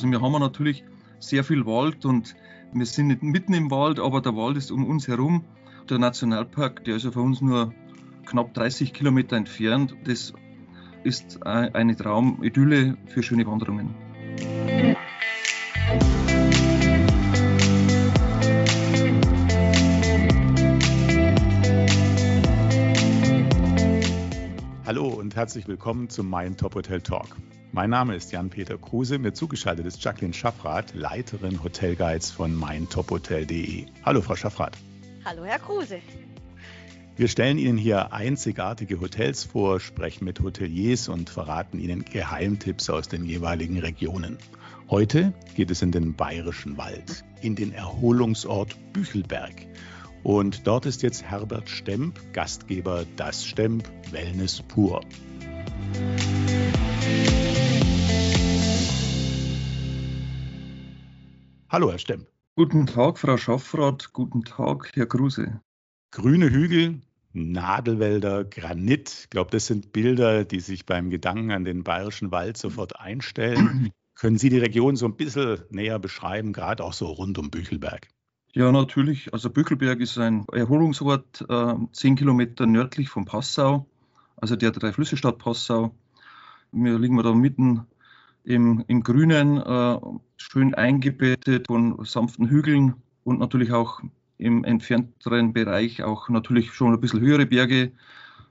Also wir haben natürlich sehr viel Wald und wir sind nicht mitten im Wald, aber der Wald ist um uns herum. Der Nationalpark, der ist ja von uns nur knapp 30 Kilometer entfernt. Das ist eine Traumidylle für schöne Wanderungen. Hallo und herzlich willkommen zum Mein Top Hotel Talk. Mein Name ist Jan-Peter Kruse, mir zugeschaltet ist Jacqueline Schaffrath, Leiterin Hotelguides von meintophotel.de. Hallo Frau Schaffrath. Hallo Herr Kruse. Wir stellen Ihnen hier einzigartige Hotels vor, sprechen mit Hoteliers und verraten Ihnen Geheimtipps aus den jeweiligen Regionen. Heute geht es in den Bayerischen Wald, in den Erholungsort Büchelberg. Und dort ist jetzt Herbert Stemp, Gastgeber Das Stemp Wellness pur. Hallo, Herr Stemp. Guten Tag, Frau Schaffrath. Guten Tag, Herr Kruse. Grüne Hügel, Nadelwälder, Granit. Ich glaube, das sind Bilder, die sich beim Gedanken an den bayerischen Wald sofort einstellen. Können Sie die Region so ein bisschen näher beschreiben, gerade auch so rund um Büchelberg? Ja, natürlich. Also Büchelberg ist ein Erholungsort, äh, zehn Kilometer nördlich von Passau, also der drei Flüsse Stadt Passau. Wir liegen da mitten im, im Grünen, äh, schön eingebettet von sanften Hügeln und natürlich auch im entfernteren Bereich auch natürlich schon ein bisschen höhere Berge,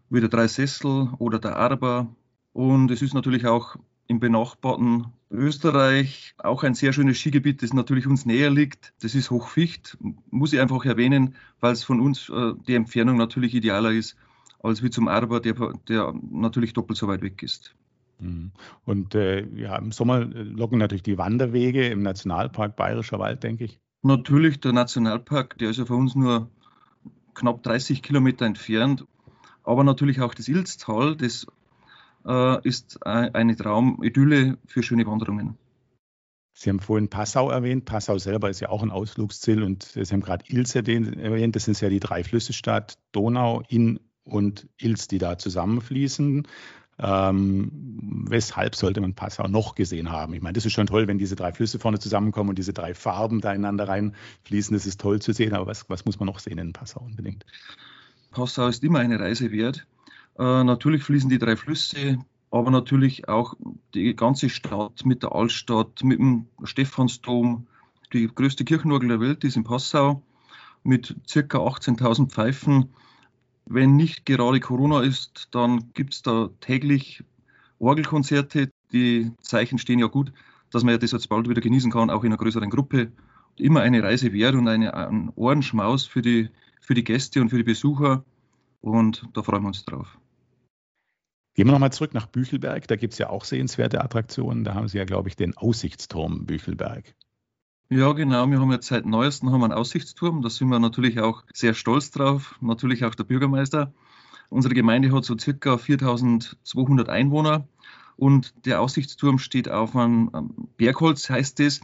wie der Dreisessel oder der Arber. Und es ist natürlich auch im benachbarten Österreich auch ein sehr schönes Skigebiet, das natürlich uns näher liegt. Das ist Hochficht, muss ich einfach erwähnen, weil es von uns äh, die Entfernung natürlich idealer ist als wie zum Arber, der, der natürlich doppelt so weit weg ist. Und äh, ja, im Sommer locken natürlich die Wanderwege im Nationalpark Bayerischer Wald, denke ich. Natürlich, der Nationalpark, der ist ja von uns nur knapp 30 Kilometer entfernt. Aber natürlich auch das Ilztal, das äh, ist eine Traumidylle für schöne Wanderungen. Sie haben vorhin Passau erwähnt. Passau selber ist ja auch ein Ausflugsziel und Sie haben gerade Ilz erwähnt. Das sind ja die drei Flüsse Stadt Donau, Inn und Ilz, die da zusammenfließen. Ähm, weshalb sollte man Passau noch gesehen haben? Ich meine, das ist schon toll, wenn diese drei Flüsse vorne zusammenkommen und diese drei Farben da ineinander reinfließen. Das ist toll zu sehen, aber was, was muss man noch sehen in Passau unbedingt? Passau ist immer eine Reise wert. Äh, natürlich fließen die drei Flüsse, aber natürlich auch die ganze Stadt mit der Altstadt, mit dem Stephansdom. Die größte Kirchenorgel der Welt ist in Passau mit circa 18.000 Pfeifen. Wenn nicht gerade Corona ist, dann gibt es da täglich Orgelkonzerte. Die Zeichen stehen ja gut, dass man ja das jetzt bald wieder genießen kann, auch in einer größeren Gruppe. Immer eine Reise wert und eine, ein Ohrenschmaus für die, für die Gäste und für die Besucher. Und da freuen wir uns drauf. Gehen wir nochmal zurück nach Büchelberg. Da gibt es ja auch sehenswerte Attraktionen. Da haben Sie ja, glaube ich, den Aussichtsturm Büchelberg. Ja, genau. Wir haben jetzt seit neuestem haben einen Aussichtsturm. Da sind wir natürlich auch sehr stolz drauf. Natürlich auch der Bürgermeister. Unsere Gemeinde hat so circa 4200 Einwohner und der Aussichtsturm steht auf einem Bergholz, heißt es.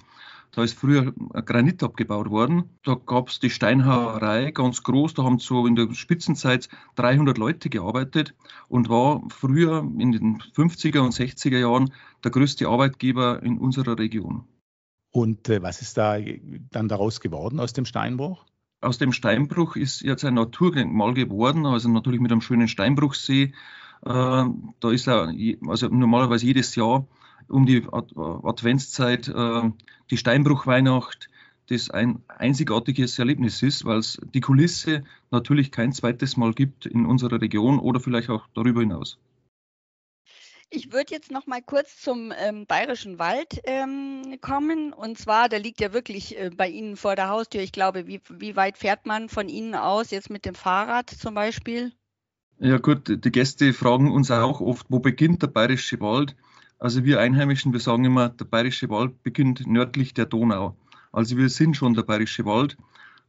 Da ist früher Granit abgebaut worden. Da gab es die Steinhauerei ganz groß. Da haben so in der Spitzenzeit 300 Leute gearbeitet und war früher in den 50er und 60er Jahren der größte Arbeitgeber in unserer Region. Und äh, was ist da dann daraus geworden aus dem Steinbruch? Aus dem Steinbruch ist jetzt ein Naturdenkmal geworden, also natürlich mit einem schönen Steinbruchsee. Äh, da ist er, also normalerweise jedes Jahr um die Adventszeit äh, die Steinbruchweihnacht, das ein einzigartiges Erlebnis ist, weil es die Kulisse natürlich kein zweites Mal gibt in unserer Region oder vielleicht auch darüber hinaus. Ich würde jetzt noch mal kurz zum ähm, Bayerischen Wald ähm, kommen. Und zwar, der liegt ja wirklich äh, bei Ihnen vor der Haustür. Ich glaube, wie, wie weit fährt man von Ihnen aus, jetzt mit dem Fahrrad zum Beispiel? Ja gut, die Gäste fragen uns auch oft, wo beginnt der Bayerische Wald? Also wir Einheimischen, wir sagen immer, der Bayerische Wald beginnt nördlich der Donau. Also wir sind schon der Bayerische Wald.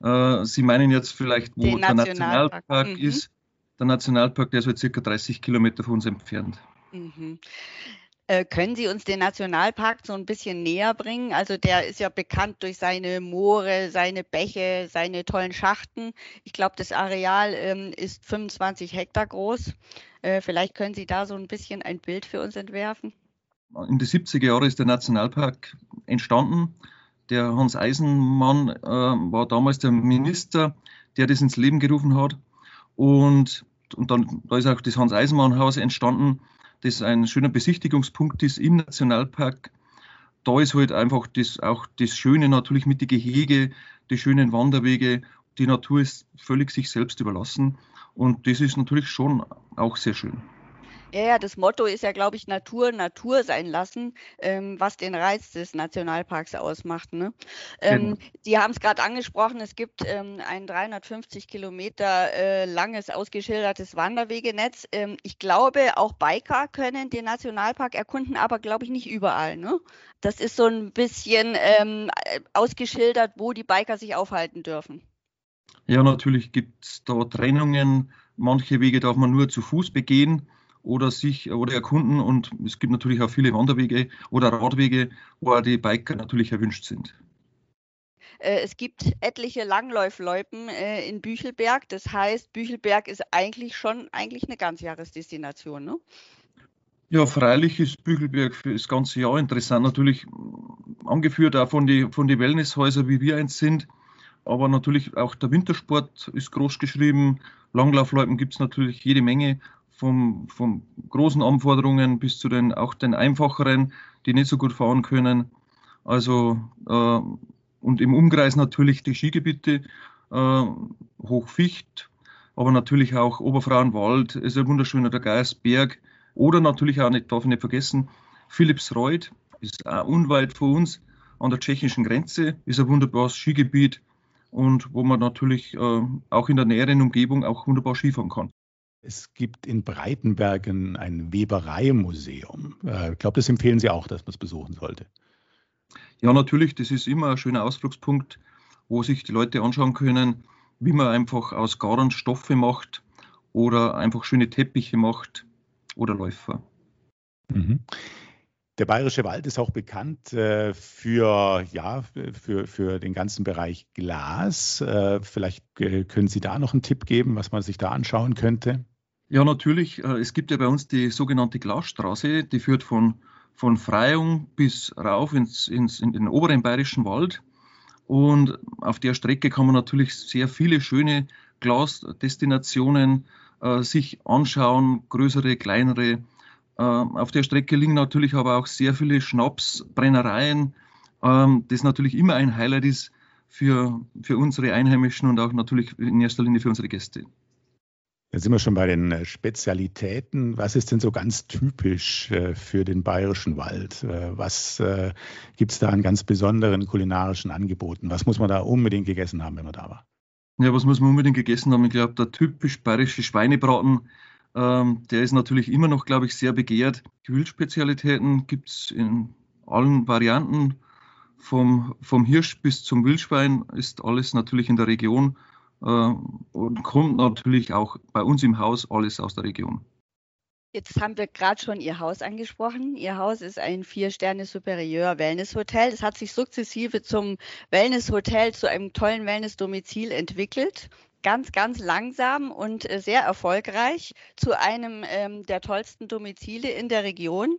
Äh, Sie meinen jetzt vielleicht, wo der Nationalpark, Nationalpark mhm. ist. Der Nationalpark, der ist so circa 30 Kilometer von uns entfernt. Mhm. Äh, können Sie uns den Nationalpark so ein bisschen näher bringen? Also der ist ja bekannt durch seine Moore, seine Bäche, seine tollen Schachten. Ich glaube, das Areal ähm, ist 25 Hektar groß. Äh, vielleicht können Sie da so ein bisschen ein Bild für uns entwerfen. In den 70er Jahren ist der Nationalpark entstanden. Der Hans Eisenmann äh, war damals der Minister, der das ins Leben gerufen hat. Und, und dann da ist auch das Hans-Eisenmann-Haus entstanden, das ein schöner Besichtigungspunkt ist im Nationalpark. Da ist halt einfach das, auch das Schöne natürlich mit den Gehege, die schönen Wanderwege. Die Natur ist völlig sich selbst überlassen. Und das ist natürlich schon auch sehr schön. Ja, ja, das Motto ist ja, glaube ich, Natur, Natur sein lassen, ähm, was den Reiz des Nationalparks ausmacht. Ne? Ähm, genau. Sie haben es gerade angesprochen, es gibt ähm, ein 350 Kilometer äh, langes, ausgeschildertes Wanderwegenetz. Ähm, ich glaube, auch Biker können den Nationalpark erkunden, aber glaube ich nicht überall. Ne? Das ist so ein bisschen ähm, ausgeschildert, wo die Biker sich aufhalten dürfen. Ja, natürlich gibt es da Trennungen. Manche Wege darf man nur zu Fuß begehen oder sich oder erkunden. Und es gibt natürlich auch viele Wanderwege oder Radwege, wo die Biker natürlich erwünscht sind. Äh, es gibt etliche Langläufloipen äh, in Büchelberg. Das heißt, Büchelberg ist eigentlich schon eigentlich eine Ganzjahresdestination. Ne? Ja, freilich ist Büchelberg für das ganze Jahr interessant. Natürlich angeführt auch von den von die Wellnesshäusern, wie wir eins sind. Aber natürlich auch der Wintersport ist groß geschrieben. Langlaufloipen gibt es natürlich jede Menge vom, vom großen Anforderungen bis zu den auch den einfacheren, die nicht so gut fahren können. Also äh, und im Umkreis natürlich die Skigebiete, äh, Hochficht, aber natürlich auch Oberfrauenwald, ist ein wunderschöner der Geiersberg oder natürlich auch nicht, darf ich nicht vergessen, Philipsreuth ist auch unweit von uns an der tschechischen Grenze, ist ein wunderbares Skigebiet und wo man natürlich äh, auch in der näheren Umgebung auch wunderbar Skifahren kann. Es gibt in Breitenberg ein Webereimuseum. Äh, ich glaube, das empfehlen Sie auch, dass man es besuchen sollte. Ja, natürlich. Das ist immer ein schöner Ausflugspunkt, wo sich die Leute anschauen können, wie man einfach aus Garn Stoffe macht oder einfach schöne Teppiche macht oder Läufer. Mhm. Der Bayerische Wald ist auch bekannt äh, für, ja, für, für den ganzen Bereich Glas. Äh, vielleicht äh, können Sie da noch einen Tipp geben, was man sich da anschauen könnte? Ja, natürlich. Äh, es gibt ja bei uns die sogenannte Glasstraße, die führt von, von Freyung bis rauf ins, ins, in den oberen Bayerischen Wald. Und auf der Strecke kann man natürlich sehr viele schöne Glasdestinationen äh, sich anschauen, größere, kleinere. Äh, auf der Strecke liegen natürlich aber auch sehr viele Schnapsbrennereien, äh, das natürlich immer ein Highlight ist für, für unsere Einheimischen und auch natürlich in erster Linie für unsere Gäste. Da sind wir schon bei den äh, Spezialitäten. Was ist denn so ganz typisch äh, für den bayerischen Wald? Äh, was gibt es da an ganz besonderen kulinarischen Angeboten? Was muss man da unbedingt gegessen haben, wenn man da war? Ja, was muss man unbedingt gegessen haben? Ich glaube, der typisch bayerische Schweinebraten, ähm, der ist natürlich immer noch, glaube ich, sehr begehrt. Grillspezialitäten gibt es in allen Varianten. Vom, vom Hirsch bis zum Wildschwein ist alles natürlich in der Region und kommt natürlich auch bei uns im Haus alles aus der Region. Jetzt haben wir gerade schon Ihr Haus angesprochen. Ihr Haus ist ein Vier-Sterne-Superieur-Wellness-Hotel. Das hat sich sukzessive zum Wellness-Hotel, zu einem tollen Wellness-Domizil entwickelt ganz, ganz langsam und äh, sehr erfolgreich zu einem ähm, der tollsten Domizile in der Region.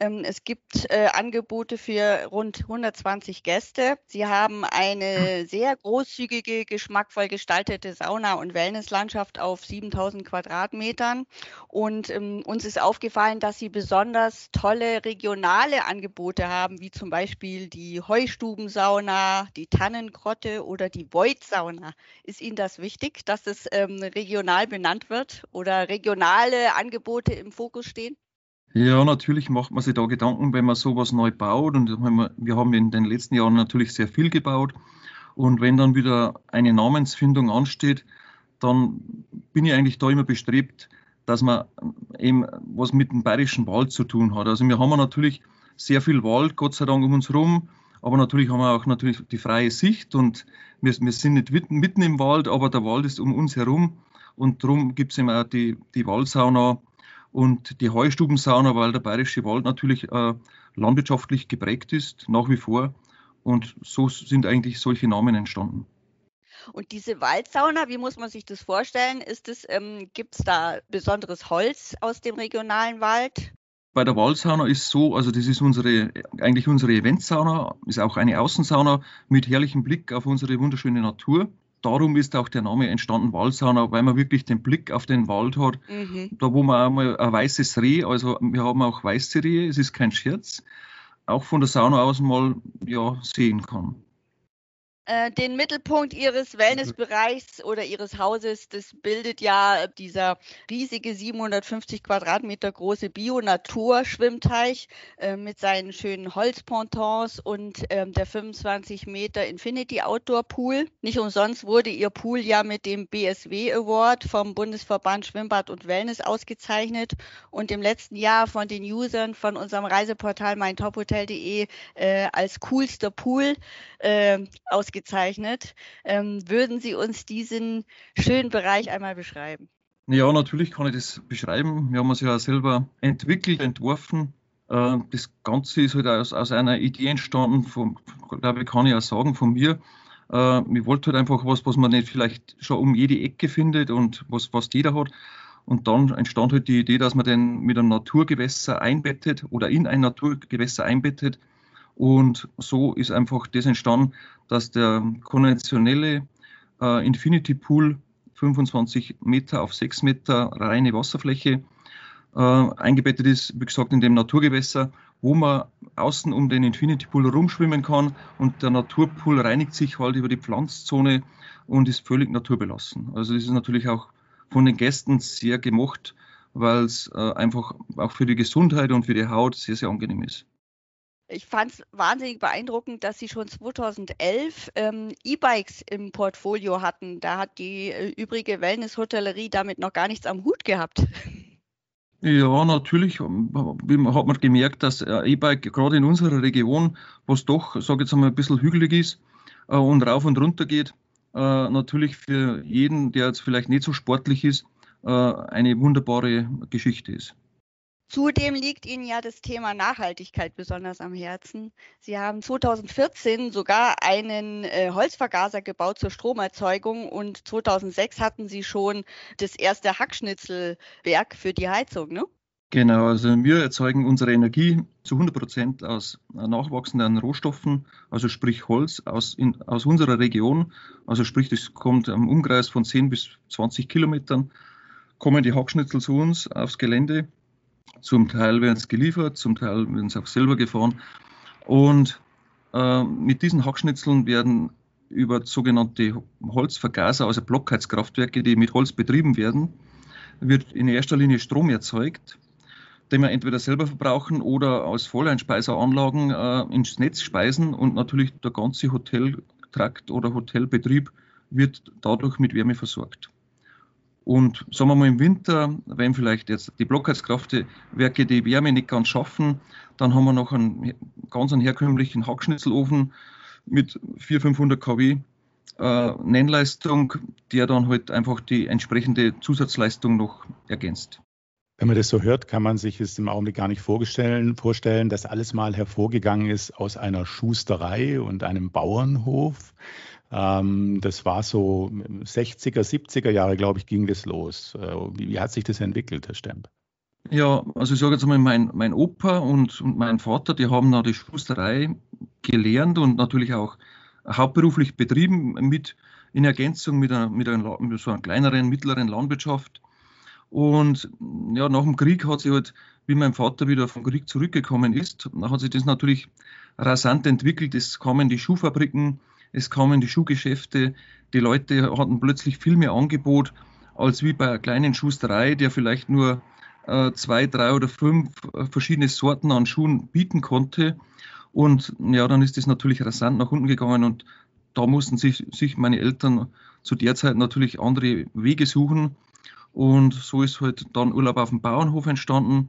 Ähm, es gibt äh, Angebote für rund 120 Gäste. Sie haben eine sehr großzügige, geschmackvoll gestaltete Sauna- und Wellnesslandschaft auf 7000 Quadratmetern. Und ähm, uns ist aufgefallen, dass Sie besonders tolle regionale Angebote haben, wie zum Beispiel die Heustubensauna, die Tannengrotte oder die Void-Sauna. Ist Ihnen das wichtig, dass es ähm, regional benannt wird oder regionale Angebote im Fokus stehen? Ja, natürlich macht man sich da Gedanken, wenn man sowas neu baut. Und wir haben in den letzten Jahren natürlich sehr viel gebaut. Und wenn dann wieder eine Namensfindung ansteht, dann bin ich eigentlich da immer bestrebt, dass man eben was mit dem bayerischen Wald zu tun hat. Also wir haben natürlich sehr viel Wald, Gott sei Dank, um uns herum. Aber natürlich haben wir auch natürlich die freie Sicht und wir, wir sind nicht mitten im Wald, aber der Wald ist um uns herum. Und darum gibt es eben auch die, die Waldsauna, und die Heustubensauna, weil der Bayerische Wald natürlich äh, landwirtschaftlich geprägt ist, nach wie vor. Und so sind eigentlich solche Namen entstanden. Und diese Waldsauna, wie muss man sich das vorstellen? Ist es, ähm, gibt es da besonderes Holz aus dem regionalen Wald? bei der Waldsauna ist so, also das ist unsere, eigentlich unsere Eventsauna, ist auch eine Außensauna mit herrlichem Blick auf unsere wunderschöne Natur. Darum ist auch der Name entstanden, Waldsauna, weil man wirklich den Blick auf den Wald hat. Mhm. Da, wo man einmal ein weißes Reh, also wir haben auch weiße Rehe, es ist kein Scherz, auch von der Sauna aus mal ja, sehen kann. Äh, den Mittelpunkt ihres Wellnessbereichs oder ihres Hauses, das bildet ja dieser riesige 750 Quadratmeter große Bio-Natur-Schwimmteich äh, mit seinen schönen Holzpontons und ähm, der 25 Meter Infinity Outdoor Pool. Nicht umsonst wurde ihr Pool ja mit dem BSW Award vom Bundesverband Schwimmbad und Wellness ausgezeichnet und im letzten Jahr von den Usern von unserem Reiseportal meintophotel.de äh, als coolster Pool äh, ausgezeichnet ausgezeichnet. Ähm, würden Sie uns diesen schönen Bereich einmal beschreiben? Ja, natürlich kann ich das beschreiben. Wir haben es ja selber entwickelt, entworfen. Äh, das Ganze ist halt aus, aus einer Idee entstanden, von, glaube ich, kann ich auch sagen, von mir. Äh, ich wollte halt einfach was, was man nicht vielleicht schon um jede Ecke findet und was was jeder hat. Und dann entstand halt die Idee, dass man den mit einem Naturgewässer einbettet oder in ein Naturgewässer einbettet und so ist einfach das entstanden, dass der konventionelle äh, Infinity Pool 25 Meter auf 6 Meter reine Wasserfläche äh, eingebettet ist, wie gesagt, in dem Naturgewässer, wo man außen um den Infinity Pool rumschwimmen kann und der Naturpool reinigt sich halt über die Pflanzzone und ist völlig naturbelassen. Also das ist natürlich auch von den Gästen sehr gemocht, weil es äh, einfach auch für die Gesundheit und für die Haut sehr, sehr angenehm ist. Ich fand es wahnsinnig beeindruckend, dass Sie schon 2011 ähm, E-Bikes im Portfolio hatten. Da hat die äh, übrige Wellness-Hotellerie damit noch gar nichts am Hut gehabt. Ja, natürlich hat man gemerkt, dass E-Bike gerade in unserer Region, was doch, sage ich jetzt einmal, ein bisschen hügelig ist äh, und rauf und runter geht, äh, natürlich für jeden, der jetzt vielleicht nicht so sportlich ist, äh, eine wunderbare Geschichte ist. Zudem liegt Ihnen ja das Thema Nachhaltigkeit besonders am Herzen. Sie haben 2014 sogar einen äh, Holzvergaser gebaut zur Stromerzeugung und 2006 hatten Sie schon das erste Hackschnitzelwerk für die Heizung, ne? Genau, also wir erzeugen unsere Energie zu 100 Prozent aus nachwachsenden Rohstoffen, also sprich Holz aus, in, aus unserer Region. Also sprich, das kommt am Umkreis von 10 bis 20 Kilometern, kommen die Hackschnitzel zu uns aufs Gelände zum Teil werden es geliefert, zum Teil werden sie auch selber gefahren. Und äh, mit diesen Hackschnitzeln werden über sogenannte Holzvergaser, also Blockheizkraftwerke, die mit Holz betrieben werden, wird in erster Linie Strom erzeugt, den wir entweder selber verbrauchen oder aus Volleinspeiseranlagen äh, ins Netz speisen und natürlich der ganze Hoteltrakt oder Hotelbetrieb wird dadurch mit Wärme versorgt. Und sagen wir mal im Winter, wenn vielleicht jetzt die Blockheizkraftwerke die Wärme nicht ganz schaffen, dann haben wir noch einen ganz einen herkömmlichen Hackschnitzelofen mit 400, 500 kW äh, Nennleistung, der dann halt einfach die entsprechende Zusatzleistung noch ergänzt. Wenn man das so hört, kann man sich es im Augenblick gar nicht vorstellen, vorstellen, dass alles mal hervorgegangen ist aus einer Schusterei und einem Bauernhof. Ähm, das war so 60er, 70er Jahre, glaube ich, ging das los. Äh, wie, hat sich das entwickelt, Herr Stemp? Ja, also ich sage jetzt mal, mein, mein Opa und, und mein Vater, die haben da die Schusterei gelernt und natürlich auch hauptberuflich betrieben mit in Ergänzung mit, einer, mit, einer, mit so einer kleineren, mittleren Landwirtschaft. Und ja, nach dem Krieg hat sich halt, wie mein Vater wieder vom Krieg zurückgekommen ist, hat sich das natürlich rasant entwickelt. Es kamen die Schuhfabriken, es kamen die Schuhgeschäfte, die Leute hatten plötzlich viel mehr Angebot als wie bei einer kleinen Schusterei, der vielleicht nur äh, zwei, drei oder fünf äh, verschiedene Sorten an Schuhen bieten konnte. Und ja, dann ist das natürlich rasant nach unten gegangen und da mussten sich, sich meine Eltern zu der Zeit natürlich andere Wege suchen. Und so ist halt dann Urlaub auf dem Bauernhof entstanden.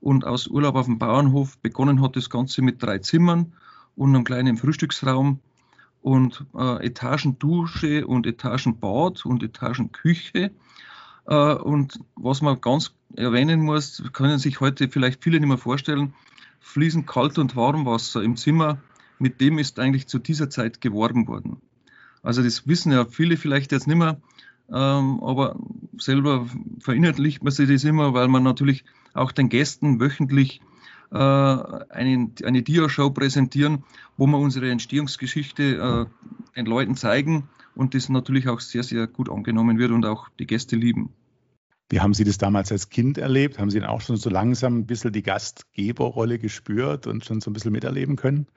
Und aus Urlaub auf dem Bauernhof begonnen hat das Ganze mit drei Zimmern und einem kleinen Frühstücksraum und äh, Etagendusche und Etagenbad und Etagenküche. Äh, und was man ganz erwähnen muss, können sich heute vielleicht viele nicht mehr vorstellen, fließend kalt und Warmwasser im Zimmer, mit dem ist eigentlich zu dieser Zeit geworben worden. Also das wissen ja viele vielleicht jetzt nicht mehr, ähm, aber selber verinnerlicht man sich das immer, weil man natürlich auch den Gästen wöchentlich äh, eine, eine Dia-Show präsentieren, wo wir unsere Entstehungsgeschichte äh, den Leuten zeigen und das natürlich auch sehr, sehr gut angenommen wird und auch die Gäste lieben. Wie haben Sie das damals als Kind erlebt? Haben Sie dann auch schon so langsam ein bisschen die Gastgeberrolle gespürt und schon so ein bisschen miterleben können?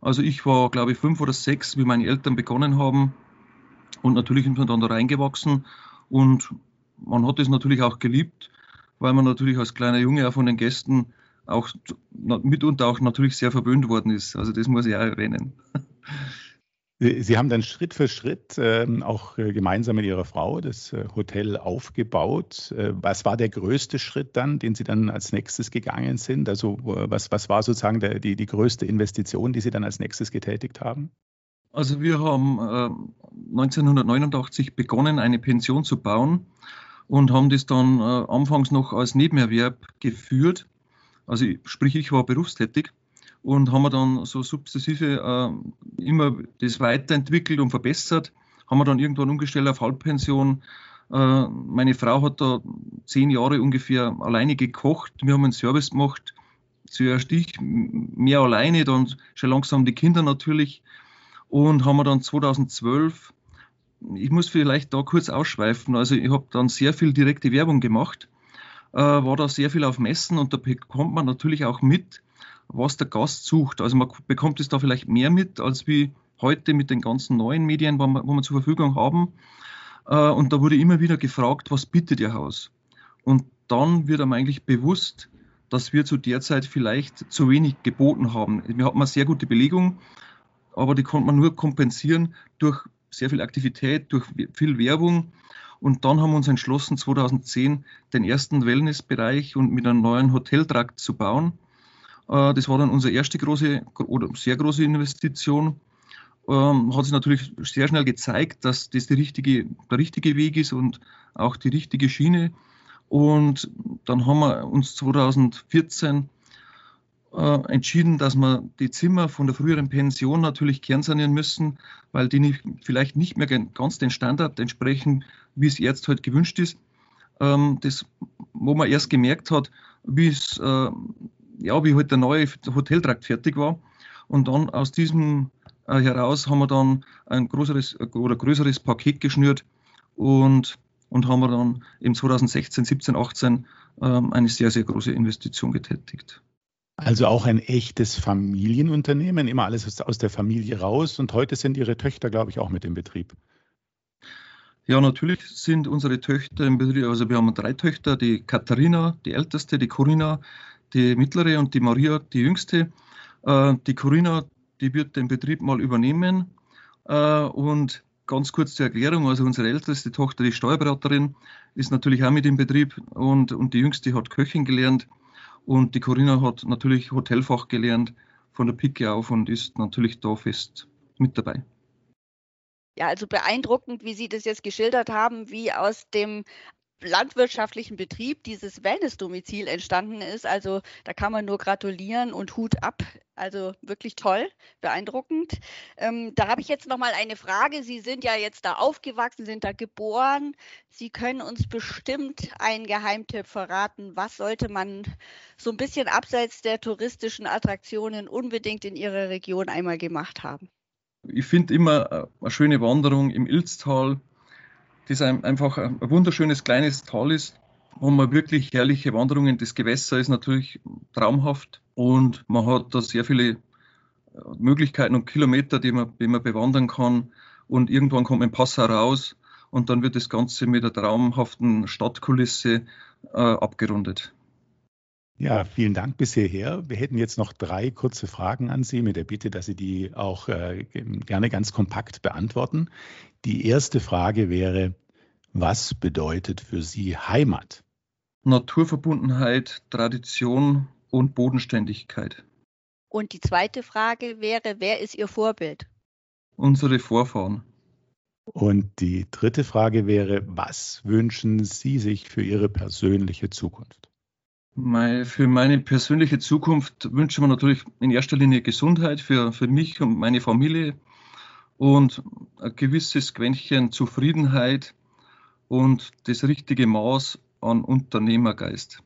Also ich war, glaube ich, fünf oder sechs, wie meine Eltern begonnen haben. Und natürlich sind wir dann da reingewachsen. Und man hat es natürlich auch geliebt, weil man natürlich als kleiner Junge auch von den Gästen auch mitunter auch natürlich sehr verwöhnt worden ist. Also das muss ich auch erwähnen. Sie haben dann Schritt für Schritt äh, auch äh, gemeinsam mit Ihrer Frau das äh, Hotel aufgebaut. Äh, was war der größte Schritt dann, den Sie dann als nächstes gegangen sind? Also was, was war sozusagen der, die, die größte Investition, die Sie dann als nächstes getätigt haben? Also wir haben 1989 äh, begonnen, eine Pension zu bauen und haben das dann äh, anfangs noch als Nebenerwerb geführt. Also sprich, ich war berufstätig und haben wir dann so sukzessive äh, immer das weiterentwickelt und verbessert. Haben wir dann irgendwann umgestellt auf Halbpension. Äh, meine Frau hat da zehn Jahre ungefähr alleine gekocht. Wir haben einen Service gemacht. Zuerst ich mehr alleine, dann schon langsam die Kinder natürlich. Und haben wir dann 2012, ich muss vielleicht da kurz ausschweifen, also ich habe dann sehr viel direkte Werbung gemacht, äh, war da sehr viel auf Messen und da bekommt man natürlich auch mit, was der Gast sucht. Also man bekommt es da vielleicht mehr mit, als wie heute mit den ganzen neuen Medien, wo wir, zur Verfügung haben. Äh, und da wurde immer wieder gefragt, was bietet Ihr Haus? Und dann wird einem eigentlich bewusst, dass wir zu der Zeit vielleicht zu wenig geboten haben. Wir hatten eine sehr gute Belegung, aber die konnte man nur kompensieren durch sehr viel Aktivität, durch viel Werbung. Und dann haben wir uns entschlossen, 2010 den ersten Wellnessbereich und mit einem neuen Hoteltrakt zu bauen. Äh, das war dann unsere erste große oder sehr große Investition. Ähm, hat sich natürlich sehr schnell gezeigt, dass das richtige, der richtige Weg ist und auch die richtige Schiene. Und dann haben wir uns 2014 äh, entschieden, dass wir die Zimmer von der früheren Pension natürlich kernsanieren müssen, weil die nicht, vielleicht nicht mehr ganz den Standard entsprechen, wie es jetzt halt gewünscht ist. Ähm, das, wo man erst gemerkt hat, wie es äh, ja, wie halt der neue Hoteltrakt fertig war. Und dann aus diesem äh, heraus haben wir dann ein größeres oder größeres Paket geschnürt und, und haben wir dann im 2016, 17, 18 ähm, eine sehr, sehr große Investition getätigt. Also auch ein echtes Familienunternehmen, immer alles aus der Familie raus. Und heute sind Ihre Töchter, glaube ich, auch mit im Betrieb. Ja, natürlich sind unsere Töchter im Betrieb, also wir haben drei Töchter, die Katharina, die älteste, die Corinna, die mittlere und die Maria, die jüngste. Äh, die Corinna, die wird den Betrieb mal übernehmen. Äh, und ganz kurz zur Erklärung, also unsere älteste Tochter, die Steuerberaterin, ist natürlich auch mit im Betrieb und, und die jüngste hat Köchin gelernt und die Corinna hat natürlich Hotelfach gelernt von der Pike auf und ist natürlich da fest mit dabei. Ja, also beeindruckend, wie Sie das jetzt geschildert haben, wie aus dem landwirtschaftlichen Betrieb dieses Wellness-Domizil entstanden ist. Also da kann man nur gratulieren und Hut ab. Also wirklich toll, beeindruckend. Ähm, da habe ich jetzt noch mal eine Frage. Sie sind ja jetzt da aufgewachsen, sind da geboren. Sie können uns bestimmt einen Geheimtipp verraten. Was sollte man so ein bisschen abseits der touristischen Attraktionen unbedingt in Ihrer Region einmal gemacht haben? Ich finde immer äh, eine schöne Wanderung im Ilztal das einfach ein wunderschönes kleines Tal ist, wo man wirklich herrliche Wanderungen. Das Gewässer ist natürlich traumhaft und man hat da sehr viele äh, Möglichkeiten und Kilometer, die man, die man bewandern kann. Und irgendwann kommt ein Pass heraus und dann wird das Ganze mit der traumhaften Stadtkulisse äh, abgerundet. Ja, vielen Dank bis hierher. Wir hätten jetzt noch drei kurze Fragen an Sie mit der Bitte, dass Sie die auch äh, gerne ganz kompakt beantworten. Die erste Frage wäre, was bedeutet für Sie Heimat? Naturverbundenheit, Tradition und Bodenständigkeit. Und die zweite Frage wäre, wer ist Ihr Vorbild? Unsere Vorfahren. Und die dritte Frage wäre, was wünschen Sie sich für Ihre persönliche Zukunft? Für meine persönliche Zukunft wünsche mir natürlich in erster Linie Gesundheit für, für mich und meine Familie und ein gewisses Quäntchen Zufriedenheit und das richtige Maß an Unternehmergeist.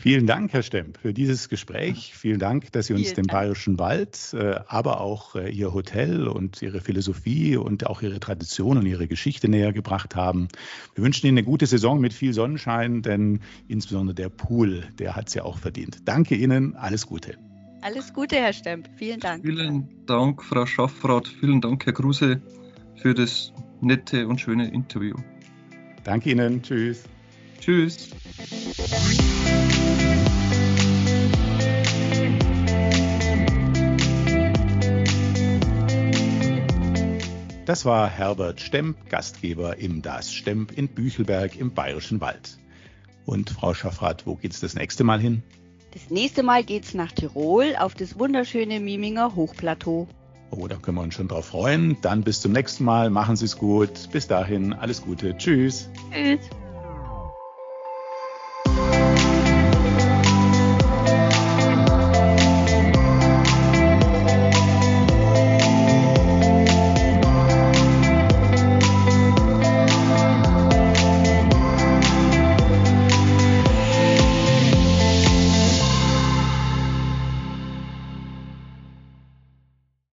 Vielen Dank, Herr Stemp, für dieses Gespräch. Vielen Dank, dass Sie uns Vielen den Dank. Bayerischen Wald, äh, aber auch äh, Ihr Hotel und Ihre Philosophie und auch Ihre Tradition und Ihre Geschichte näher gebracht haben. Wir wünschen Ihnen eine gute Saison mit viel Sonnenschein, denn insbesondere der Pool, der hat es ja auch verdient. Danke Ihnen, alles Gute. Alles Gute, Herr Stemp. Vielen Dank. Vielen Dank, Frau Schaffrath. Vielen Dank, Herr Kruse, für das nette und schöne Interview. Danke Ihnen. Tschüss. Tschüss. Das war Herbert Stemp, Gastgeber im Das Stemp in Büchelberg im Bayerischen Wald. Und Frau Schaffrath, wo geht's das nächste Mal hin? Das nächste Mal geht's nach Tirol auf das wunderschöne Miminger Hochplateau. Oh, da können wir uns schon drauf freuen. Dann bis zum nächsten Mal. Machen Sie es gut. Bis dahin, alles Gute. Tschüss. Tschüss.